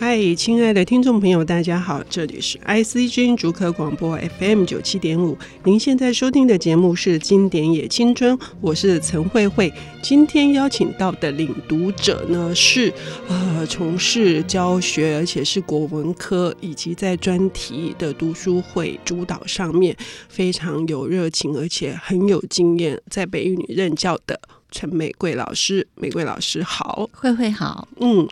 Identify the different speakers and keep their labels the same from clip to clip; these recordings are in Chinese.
Speaker 1: 嗨，亲爱的听众朋友，大家好，这里是 IC 之音竹科广播 FM 九七点五。您现在收听的节目是《经典也青春》，我是陈慧慧。今天邀请到的领读者呢，是呃从事教学，而且是国文科以及在专题的读书会主导上面非常有热情，而且很有经验，在北一女任教的。陈玫瑰老师，玫瑰老师好，
Speaker 2: 慧慧好，
Speaker 1: 嗯，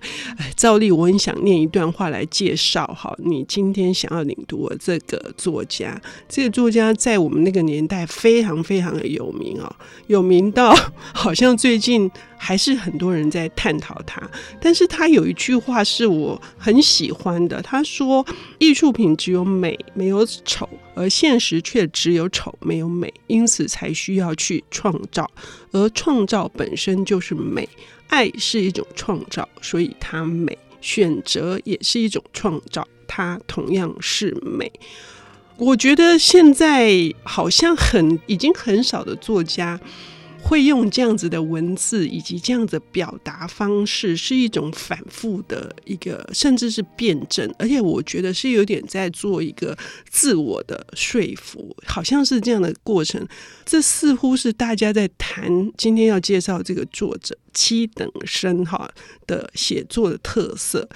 Speaker 1: 照例我很想念一段话来介绍哈，你今天想要领读的这个作家，这个作家在我们那个年代非常非常的有名哦，有名到 好像最近。还是很多人在探讨他，但是他有一句话是我很喜欢的。他说：“艺术品只有美，没有丑，而现实却只有丑，没有美，因此才需要去创造，而创造本身就是美。爱是一种创造，所以它美；选择也是一种创造，它同样是美。”我觉得现在好像很已经很少的作家。会用这样子的文字以及这样子表达方式，是一种反复的一个，甚至是辩证，而且我觉得是有点在做一个自我的说服，好像是这样的过程。这似乎是大家在谈今天要介绍这个作者七等生哈的写作的特色。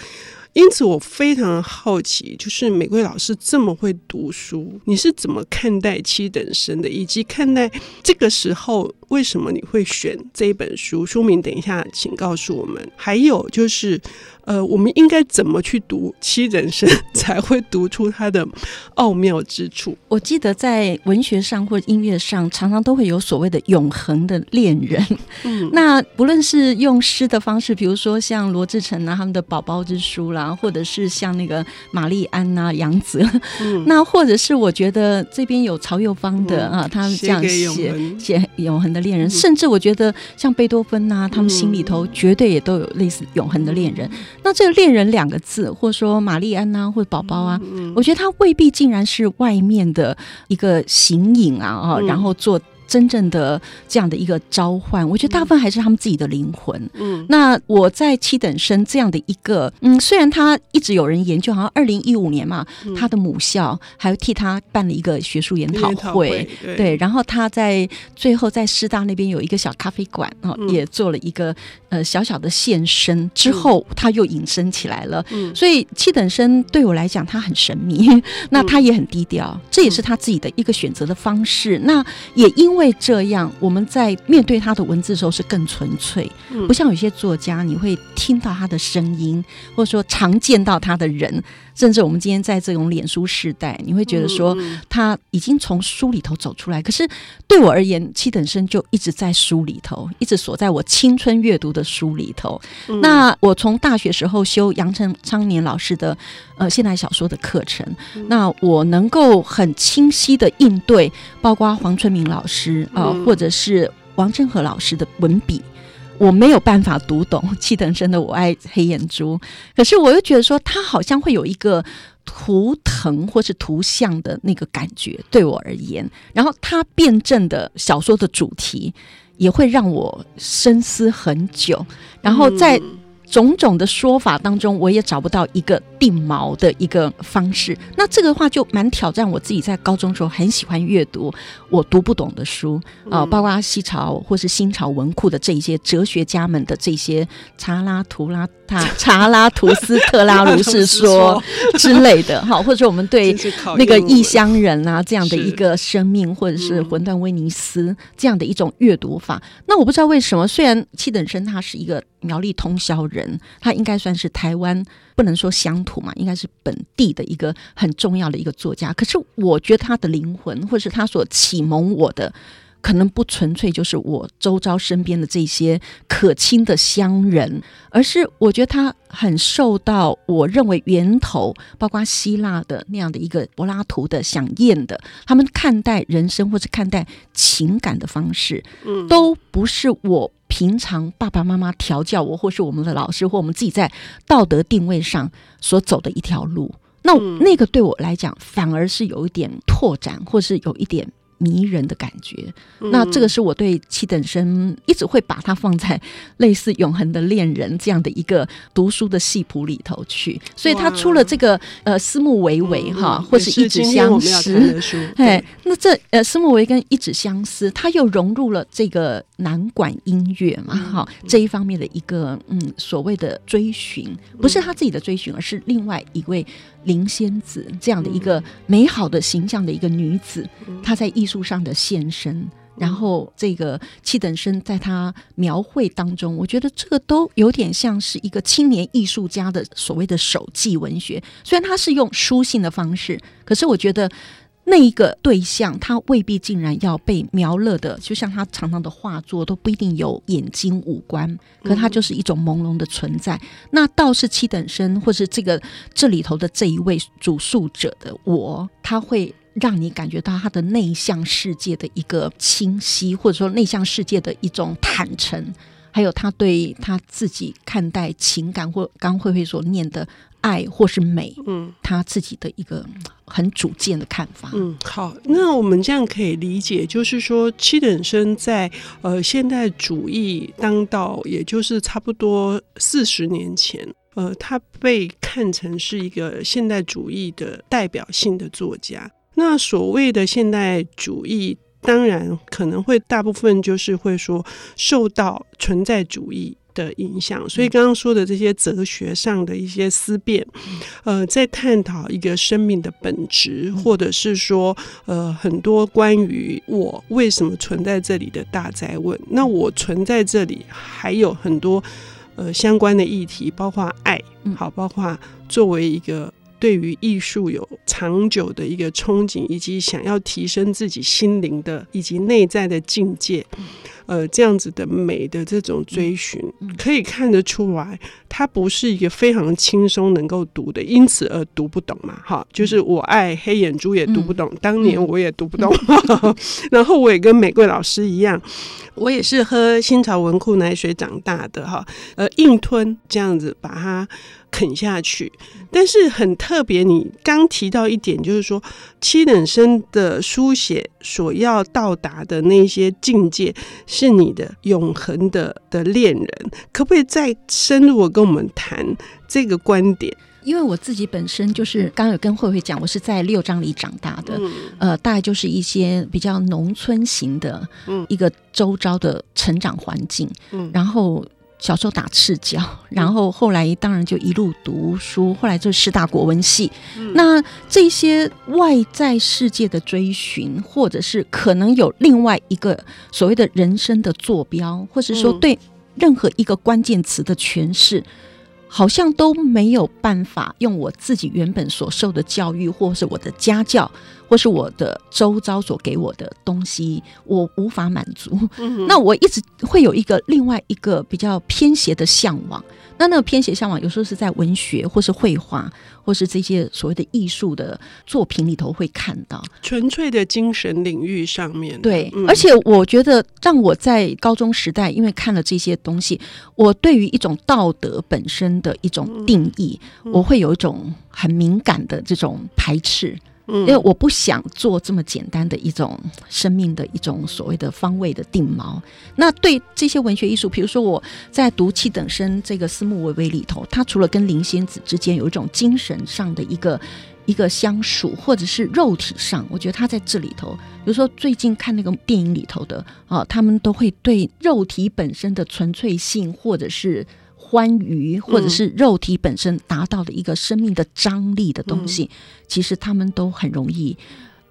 Speaker 1: 因此，我非常好奇，就是玫瑰老师这么会读书，你是怎么看待七等生的，以及看待这个时候为什么你会选这一本书？书名等一下，请告诉我们。还有就是。呃，我们应该怎么去读七人生，才会读出它的奥妙之处？
Speaker 2: 我记得在文学上或音乐上，常常都会有所谓的永恒的恋人。嗯，那不论是用诗的方式，比如说像罗志成啊他们的《宝宝之书》啦，或者是像那个玛丽安啊杨泽，嗯、那或者是我觉得这边有曹幼芳的、嗯、啊，他们这样写写永恒的恋人，嗯、甚至我觉得像贝多芬啊，他们心里头绝对也都有类似永恒的恋人。那这个“恋人”两个字，或者说玛丽安呐、啊，或者宝宝啊，嗯、我觉得他未必竟然是外面的一个形影啊啊，嗯、然后做。真正的这样的一个召唤，我觉得大部分还是他们自己的灵魂。嗯，那我在七等生这样的一个，嗯，虽然他一直有人研究，好像二零一五年嘛，嗯、他的母校还替他办了一个学术研讨会，对，对，然后他在最后在师大那边有一个小咖啡馆啊，嗯、也做了一个呃小小的现身，之后他又隐身起来了。嗯，所以七等生对我来讲，他很神秘，那他也很低调，嗯、这也是他自己的一个选择的方式。那也因为。会这样，我们在面对他的文字的时候是更纯粹，不像有些作家，你会听到他的声音，或者说常见到他的人。甚至我们今天在这种脸书时代，你会觉得说他已经从书里头走出来。可是对我而言，七等生就一直在书里头，一直锁在我青春阅读的书里头。那我从大学时候修杨成昌年老师的呃现代小说的课程，那我能够很清晰的应对，包括黄春明老师啊、呃，或者是王振和老师的文笔。我没有办法读懂气腾生的我爱黑眼珠，可是我又觉得说他好像会有一个图腾或是图像的那个感觉，对我而言，然后他辩证的小说的主题也会让我深思很久，然后在。种种的说法当中，我也找不到一个定锚的一个方式。那这个话就蛮挑战我自己，在高中时候很喜欢阅读我读不懂的书啊，包括西朝或是新朝文库的这一些哲学家们的这些查拉图拉塔、查拉图斯特拉如是说 之类的哈，或者说我们对那个异乡人啊这样的一个生命，或者是魂断威尼斯这样的一种阅读法。那我不知道为什么，虽然七等生他是一个。苗栗通宵人，他应该算是台湾不能说乡土嘛，应该是本地的一个很重要的一个作家。可是我觉得他的灵魂，或是他所启蒙我的。可能不纯粹就是我周遭身边的这些可亲的乡人，而是我觉得他很受到我认为源头，包括希腊的那样的一个柏拉图的想宴的，他们看待人生或者看待情感的方式，嗯，都不是我平常爸爸妈妈调教我，或是我们的老师或我们自己在道德定位上所走的一条路。那那个对我来讲，反而是有一点拓展，或是有一点。迷人的感觉。嗯、那这个是我对七等生一直会把它放在类似永恒的恋人这样的一个读书的戏谱里头去。所以他出了这个呃思慕维维哈，或是一纸相思，哎，那这呃思慕维跟一纸相思，他又融入了这个南管音乐嘛，哈、嗯，这一方面的一个嗯所谓的追寻，不是他自己的追寻，而是另外一位。林仙子这样的一个美好的形象的一个女子，她在艺术上的现身，然后这个七等生在他描绘当中，我觉得这个都有点像是一个青年艺术家的所谓的手记文学。虽然他是用书信的方式，可是我觉得。那一个对象，他未必竟然要被描勒的，就像他常常的画作都不一定有眼睛五官，可他就是一种朦胧的存在。嗯、那倒是七等生，或是这个这里头的这一位主述者的我，他会让你感觉到他的内向世界的一个清晰，或者说内向世界的一种坦诚，还有他对他自己看待情感，或刚慧慧所念的。爱或是美，嗯，他自己的一个很主见的看法。
Speaker 1: 嗯，好，那我们这样可以理解，就是说七等生在呃现代主义当道，也就是差不多四十年前，呃，他被看成是一个现代主义的代表性的作家。那所谓的现代主义，当然可能会大部分就是会说受到存在主义。的影响，所以刚刚说的这些哲学上的一些思辨，呃，在探讨一个生命的本质，或者是说，呃，很多关于我为什么存在这里的大灾问。那我存在这里还有很多呃相关的议题，包括爱，好，包括作为一个对于艺术有长久的一个憧憬，以及想要提升自己心灵的以及内在的境界。呃，这样子的美的这种追寻，可以看得出来，它不是一个非常轻松能够读的，因此而读不懂嘛。哈，就是我爱黑眼珠也读不懂，当年我也读不懂，然后我也跟玫瑰老师一样，我也是喝新潮文库奶水长大的哈，呃，硬吞这样子把它。啃下去，但是很特别。你刚提到一点，就是说七等生的书写所要到达的那些境界，是你的永恒的的恋人。可不可以再深入我跟我们谈这个观点？
Speaker 2: 因为我自己本身就是刚有跟慧慧讲，我是在六张里长大的，嗯、呃，大概就是一些比较农村型的，一个周遭的成长环境，嗯，然后。小时候打赤脚，然后后来当然就一路读书，后来就师大国文系。嗯、那这些外在世界的追寻，或者是可能有另外一个所谓的人生的坐标，或者说对任何一个关键词的诠释。好像都没有办法用我自己原本所受的教育，或是我的家教，或是我的周遭所给我的东西，我无法满足。嗯、那我一直会有一个另外一个比较偏斜的向往。那那个偏斜向往，有时候是在文学，或是绘画，或是这些所谓的艺术的作品里头会看到，
Speaker 1: 纯粹的精神领域上面。
Speaker 2: 对，嗯、而且我觉得，让我在高中时代，因为看了这些东西，我对于一种道德本身的一种定义，嗯、我会有一种很敏感的这种排斥。因为我不想做这么简单的一种生命的一种所谓的方位的定锚。那对这些文学艺术，比如说我在读七等生这个思慕微微里头，他除了跟林仙子之间有一种精神上的一个一个相属，或者是肉体上，我觉得他在这里头，比如说最近看那个电影里头的啊，他们都会对肉体本身的纯粹性，或者是。欢愉，或者是肉体本身达到的一个生命的张力的东西，嗯、其实他们都很容易。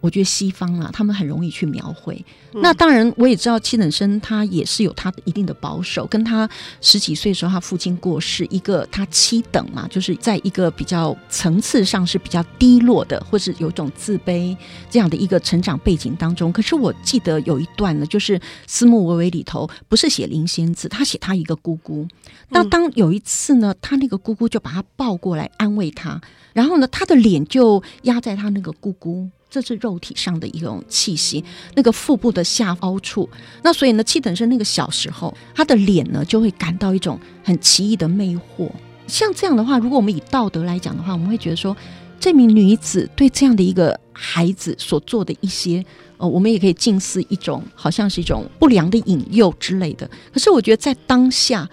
Speaker 2: 我觉得西方啊，他们很容易去描绘。嗯、那当然，我也知道七等生他也是有他的一定的保守。跟他十几岁的时候，他父亲过世，一个他七等嘛，就是在一个比较层次上是比较低落的，或是有一种自卑这样的一个成长背景当中。可是我记得有一段呢，就是思慕微微里头不是写林仙子，他写他一个姑姑。那当有一次呢，他那个姑姑就把他抱过来安慰他，然后呢，他的脸就压在他那个姑姑。这是肉体上的一种气息，那个腹部的下凹处。那所以呢，气等生那个小时候，他的脸呢就会感到一种很奇异的魅惑。像这样的话，如果我们以道德来讲的话，我们会觉得说，这名女子对这样的一个孩子所做的一些呃，我们也可以近似一种，好像是一种不良的引诱之类的。可是我觉得在当下，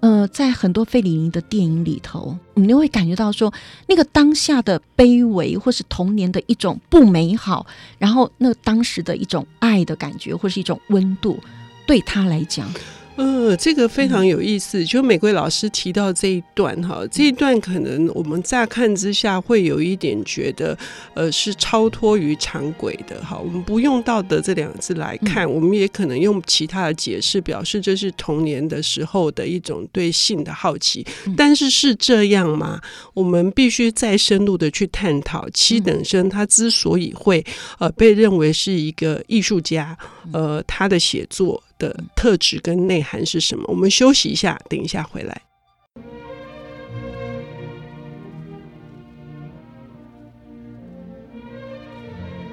Speaker 2: 呃，在很多费里尼的电影里头，你就会感觉到说，那个当下的卑微，或是童年的一种不美好，然后那当时的一种爱的感觉，或是一种温度，对他来讲。
Speaker 1: 呃，这个非常有意思。就玫瑰老师提到这一段哈，这一段可能我们乍看之下会有一点觉得，呃，是超脱于常轨的哈。我们不用道德这两个字来看，我们也可能用其他的解释，表示这是童年的时候的一种对性的好奇。但是是这样吗？我们必须再深入的去探讨七等生他之所以会呃被认为是一个艺术家，呃，他的写作。的特质跟内涵是什么？我们休息一下，等一下回来。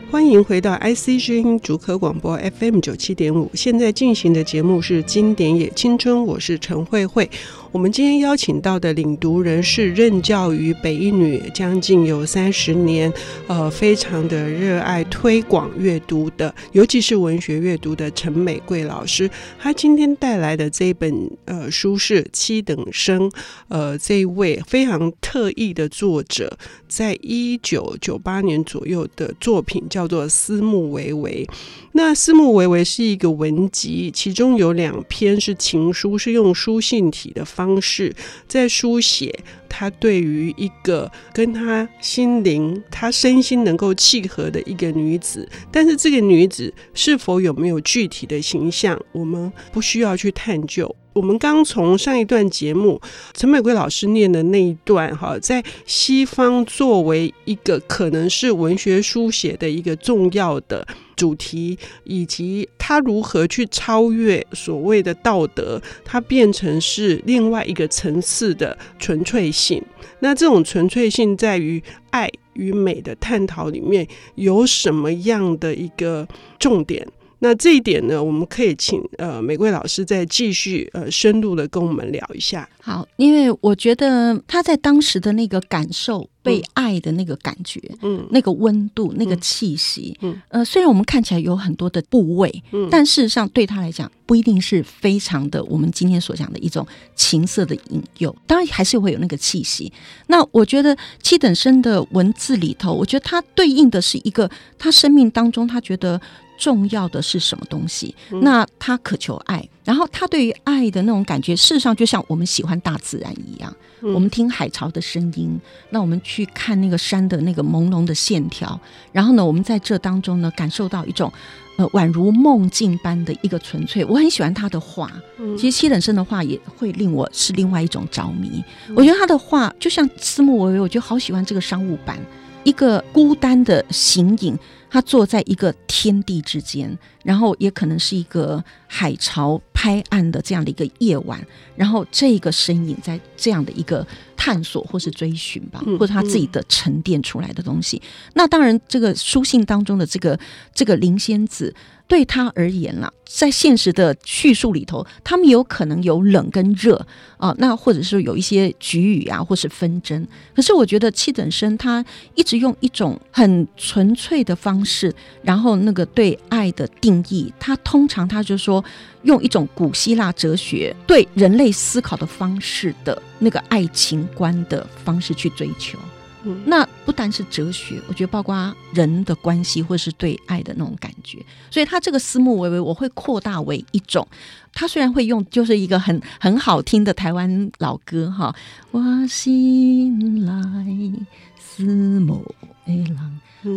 Speaker 1: 欢迎回到 IC 之音主客广播 FM 九七点五，现在进行的节目是《经典也青春》，我是陈慧慧。我们今天邀请到的领读人是任教于北一女将近有三十年，呃，非常的热爱推广阅读的，尤其是文学阅读的陈美桂老师。他今天带来的这本呃书是《七等生》，呃，这一位非常特异的作者，在一九九八年左右的作品叫做《思慕维维》。那《思慕维维》是一个文集，其中有两篇是情书，是用书信体的方方式在书写他对于一个跟他心灵、他身心能够契合的一个女子，但是这个女子是否有没有具体的形象，我们不需要去探究。我们刚从上一段节目陈美桂老师念的那一段，哈，在西方作为一个可能是文学书写的一个重要的。主题以及他如何去超越所谓的道德，它变成是另外一个层次的纯粹性。那这种纯粹性在于爱与美的探讨里面有什么样的一个重点？那这一点呢，我们可以请呃玫瑰老师再继续呃深入的跟我们聊一下。
Speaker 2: 好，因为我觉得他在当时的那个感受，被爱的那个感觉，嗯，那个温度，那个气息，嗯，呃，虽然我们看起来有很多的部位，嗯，但事实上对他来讲，不一定是非常的我们今天所讲的一种情色的引诱，当然还是会有那个气息。那我觉得七等生的文字里头，我觉得他对应的是一个他生命当中他觉得。重要的是什么东西？那他渴求爱，然后他对于爱的那种感觉，事实上就像我们喜欢大自然一样。我们听海潮的声音，那我们去看那个山的那个朦胧的线条，然后呢，我们在这当中呢，感受到一种呃宛如梦境般的一个纯粹。我很喜欢他的画，其实七等生的画也会令我是另外一种着迷。我觉得他的画就像思慕微微，我就好喜欢这个商务版，一个孤单的形影。他坐在一个天地之间，然后也可能是一个海潮拍岸的这样的一个夜晚，然后这个身影在这样的一个探索或是追寻吧，或者他自己的沉淀出来的东西。那当然，这个书信当中的这个这个林仙子。对他而言啦，在现实的叙述里头，他们有可能有冷跟热啊，那或者是有一些局语啊，或是纷争。可是我觉得七等生他一直用一种很纯粹的方式，然后那个对爱的定义，他通常他就说用一种古希腊哲学对人类思考的方式的那个爱情观的方式去追求。那不单是哲学，我觉得包括人的关系，或是对爱的那种感觉。所以他这个思慕微微，我会扩大为一种。他虽然会用，就是一个很很好听的台湾老歌哈。我心来思慕。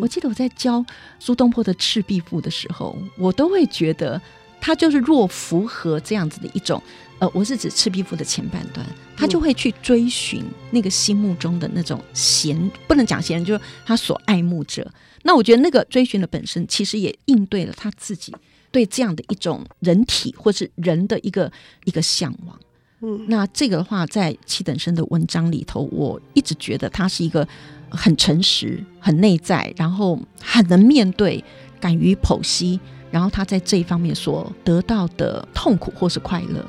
Speaker 2: 我记得我在教苏东坡的《赤壁赋》的时候，我都会觉得他就是若符合这样子的一种。呃，我是指《赤壁赋》的前半段，他就会去追寻那个心目中的那种贤，不能讲贤人，就是他所爱慕者。那我觉得那个追寻的本身，其实也应对了他自己对这样的一种人体或是人的一个一个向往。嗯，那这个的话，在七等生的文章里头，我一直觉得他是一个很诚实、很内在，然后很能面对、敢于剖析，然后他在这一方面所得到的痛苦或是快乐。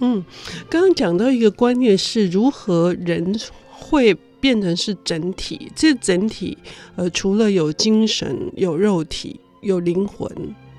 Speaker 1: 嗯，刚刚讲到一个观念是如何人会变成是整体，这整体呃除了有精神有肉体有灵魂，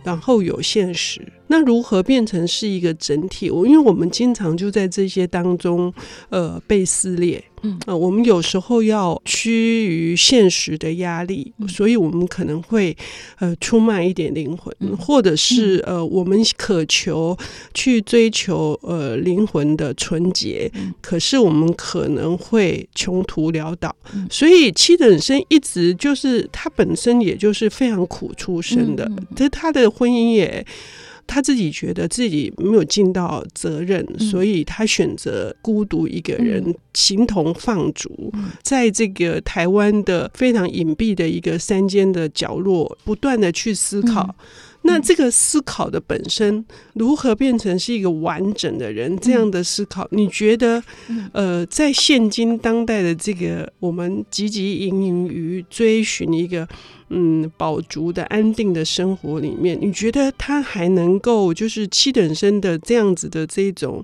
Speaker 1: 然后有现实。那如何变成是一个整体？我因为我们经常就在这些当中，呃，被撕裂。嗯，呃，我们有时候要趋于现实的压力，所以我们可能会呃出卖一点灵魂，或者是呃我们渴求去追求呃灵魂的纯洁，可是我们可能会穷途潦倒。所以七等生一直就是他本身也就是非常苦出身的，这他的婚姻也。他自己觉得自己没有尽到责任，所以他选择孤独一个人，形同放逐，在这个台湾的非常隐蔽的一个山间的角落，不断的去思考。那这个思考的本身如何变成是一个完整的人？这样的思考，你觉得，呃，在现今当代的这个我们汲汲营营于追寻一个嗯饱足的安定的生活里面，你觉得他还能够就是七等生的这样子的这种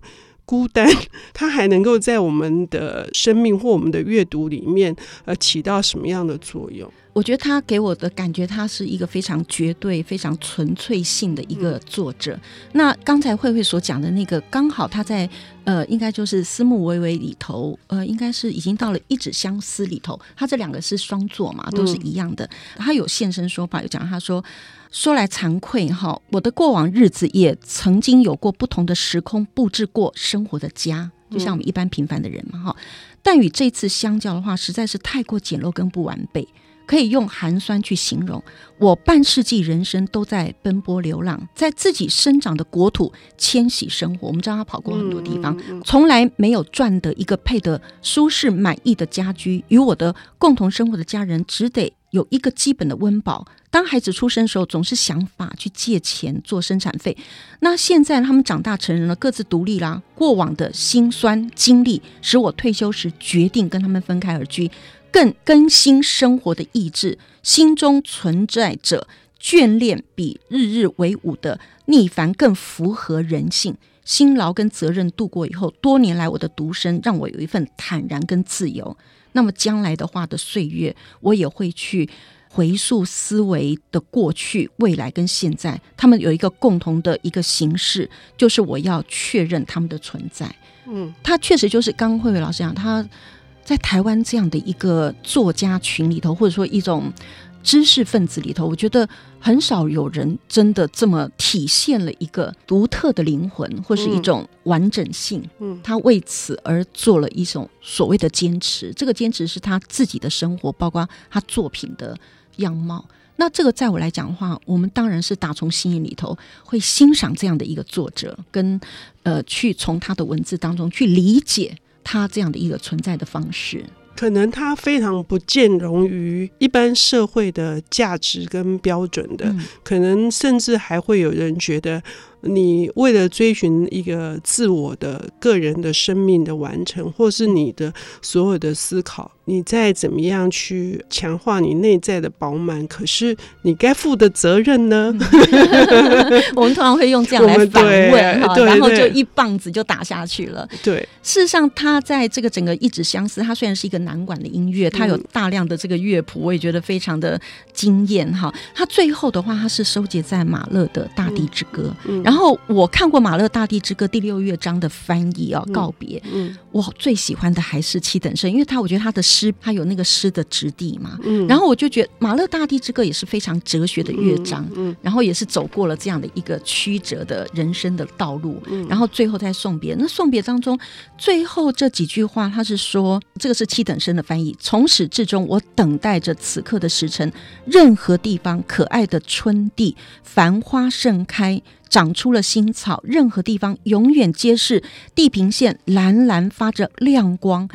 Speaker 1: 孤单，他还能够在我们的生命或我们的阅读里面呃起到什么样的作用？
Speaker 2: 我觉得他给我的感觉，他是一个非常绝对、非常纯粹性的一个作者。嗯、那刚才慧慧所讲的那个，刚好他在呃，应该就是《思慕微微》里头，呃，应该是已经到了《一纸相思》里头。他这两个是双作嘛，都是一样的。嗯、他有现身说法，有讲他说：“说来惭愧哈，我的过往日子也曾经有过不同的时空布置过生活的家，就像我们一般平凡的人嘛哈。但与这次相较的话，实在是太过简陋跟不完备。”可以用寒酸去形容，我半世纪人生都在奔波流浪，在自己生长的国土迁徙生活。我们知道他跑过很多地方，从来没有赚得一个配得舒适满意的家居。与我的共同生活的家人只得有一个基本的温饱。当孩子出生的时候，总是想法去借钱做生产费。那现在他们长大成人了，各自独立啦。过往的辛酸经历，使我退休时决定跟他们分开而居。更更新生活的意志，心中存在着眷恋，比日日为伍的逆反更符合人性。辛劳跟责任度过以后，多年来我的独身让我有一份坦然跟自由。那么将来的话的岁月，我也会去回溯思维的过去、未来跟现在，他们有一个共同的一个形式，就是我要确认他们的存在。嗯，他确实就是刚刚慧慧老师讲他。在台湾这样的一个作家群里头，或者说一种知识分子里头，我觉得很少有人真的这么体现了一个独特的灵魂，或是一种完整性。嗯，他为此而做了一种所谓的坚持，这个坚持是他自己的生活，包括他作品的样貌。那这个在我来讲的话，我们当然是打从心里里头会欣赏这样的一个作者，跟呃，去从他的文字当中去理解。他这样的一个存在的方式，
Speaker 1: 可能他非常不见容于一般社会的价值跟标准的，嗯、可能甚至还会有人觉得。你为了追寻一个自我的个人的生命的完成，或是你的所有的思考，你再怎么样去强化你内在的饱满，可是你该负的责任呢？
Speaker 2: 我们通常会用这样来反问，哈，然后就一棒子就打下去了。
Speaker 1: 对，
Speaker 2: 事实上，他在这个整个一纸相思，它虽然是一个南管的音乐，它有大量的这个乐谱，我也觉得非常的惊艳哈。它最后的话，它是收集在马勒的《大地之歌》。嗯。然后我看过马勒《大地之歌》第六乐章的翻译哦，告别。嗯，我最喜欢的还是七等生，因为他我觉得他的诗，他有那个诗的质地嘛。嗯，然后我就觉得马勒《大地之歌》也是非常哲学的乐章。嗯，然后也是走过了这样的一个曲折的人生的道路。嗯，然后最后再送别，那送别当中最后这几句话，他是说这个是七等生的翻译。从始至终，我等待着此刻的时辰，任何地方可爱的春地，繁花盛开。长出了新草，任何地方永远皆是地平线，蓝蓝发着亮光，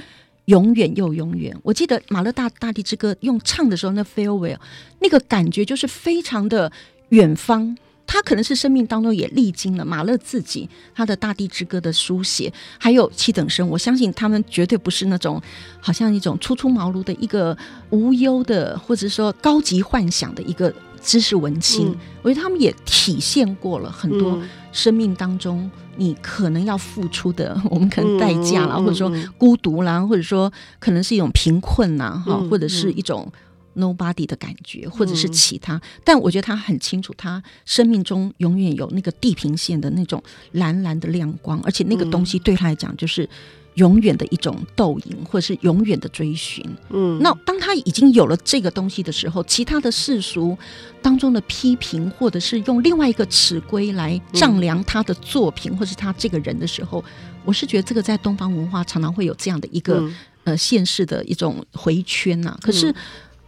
Speaker 2: 永远又永远。我记得马勒大《大地之歌》用唱的时候，那 farewell 那个感觉就是非常的远方。他可能是生命当中也历经了马勒自己他的《大地之歌》的书写，还有七等生。我相信他们绝对不是那种好像一种初出茅庐的一个无忧的，或者说高级幻想的一个。知识文青，嗯、我觉得他们也体现过了很多生命当中你可能要付出的，嗯、我们可能代价啦，嗯、或者说孤独啦，或者说可能是一种贫困呐，哈、嗯，或者是一种 nobody 的感觉，或者是其他。嗯、但我觉得他很清楚，他生命中永远有那个地平线的那种蓝蓝的亮光，而且那个东西对他来讲就是。永远的一种斗赢，或者是永远的追寻。嗯，那当他已经有了这个东西的时候，其他的世俗当中的批评，或者是用另外一个尺规来丈量他的作品，嗯、或是他这个人的时候，我是觉得这个在东方文化常常会有这样的一个、嗯、呃现世的一种回圈呐、啊。可是。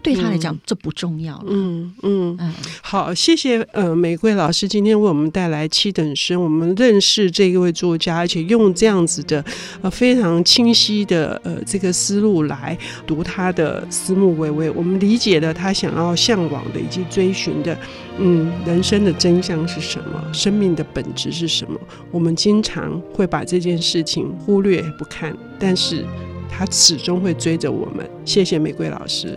Speaker 2: 对他来讲，嗯、这不重要了。嗯
Speaker 1: 嗯，嗯好，谢谢呃，玫瑰老师今天为我们带来七等生，我们认识这一位作家，而且用这样子的呃非常清晰的呃这个思路来读他的思慕微微，我们理解了他想要向往的以及追寻的，嗯，人生的真相是什么，生命的本质是什么。我们经常会把这件事情忽略不看，但是他始终会追着我们。谢谢玫瑰老师。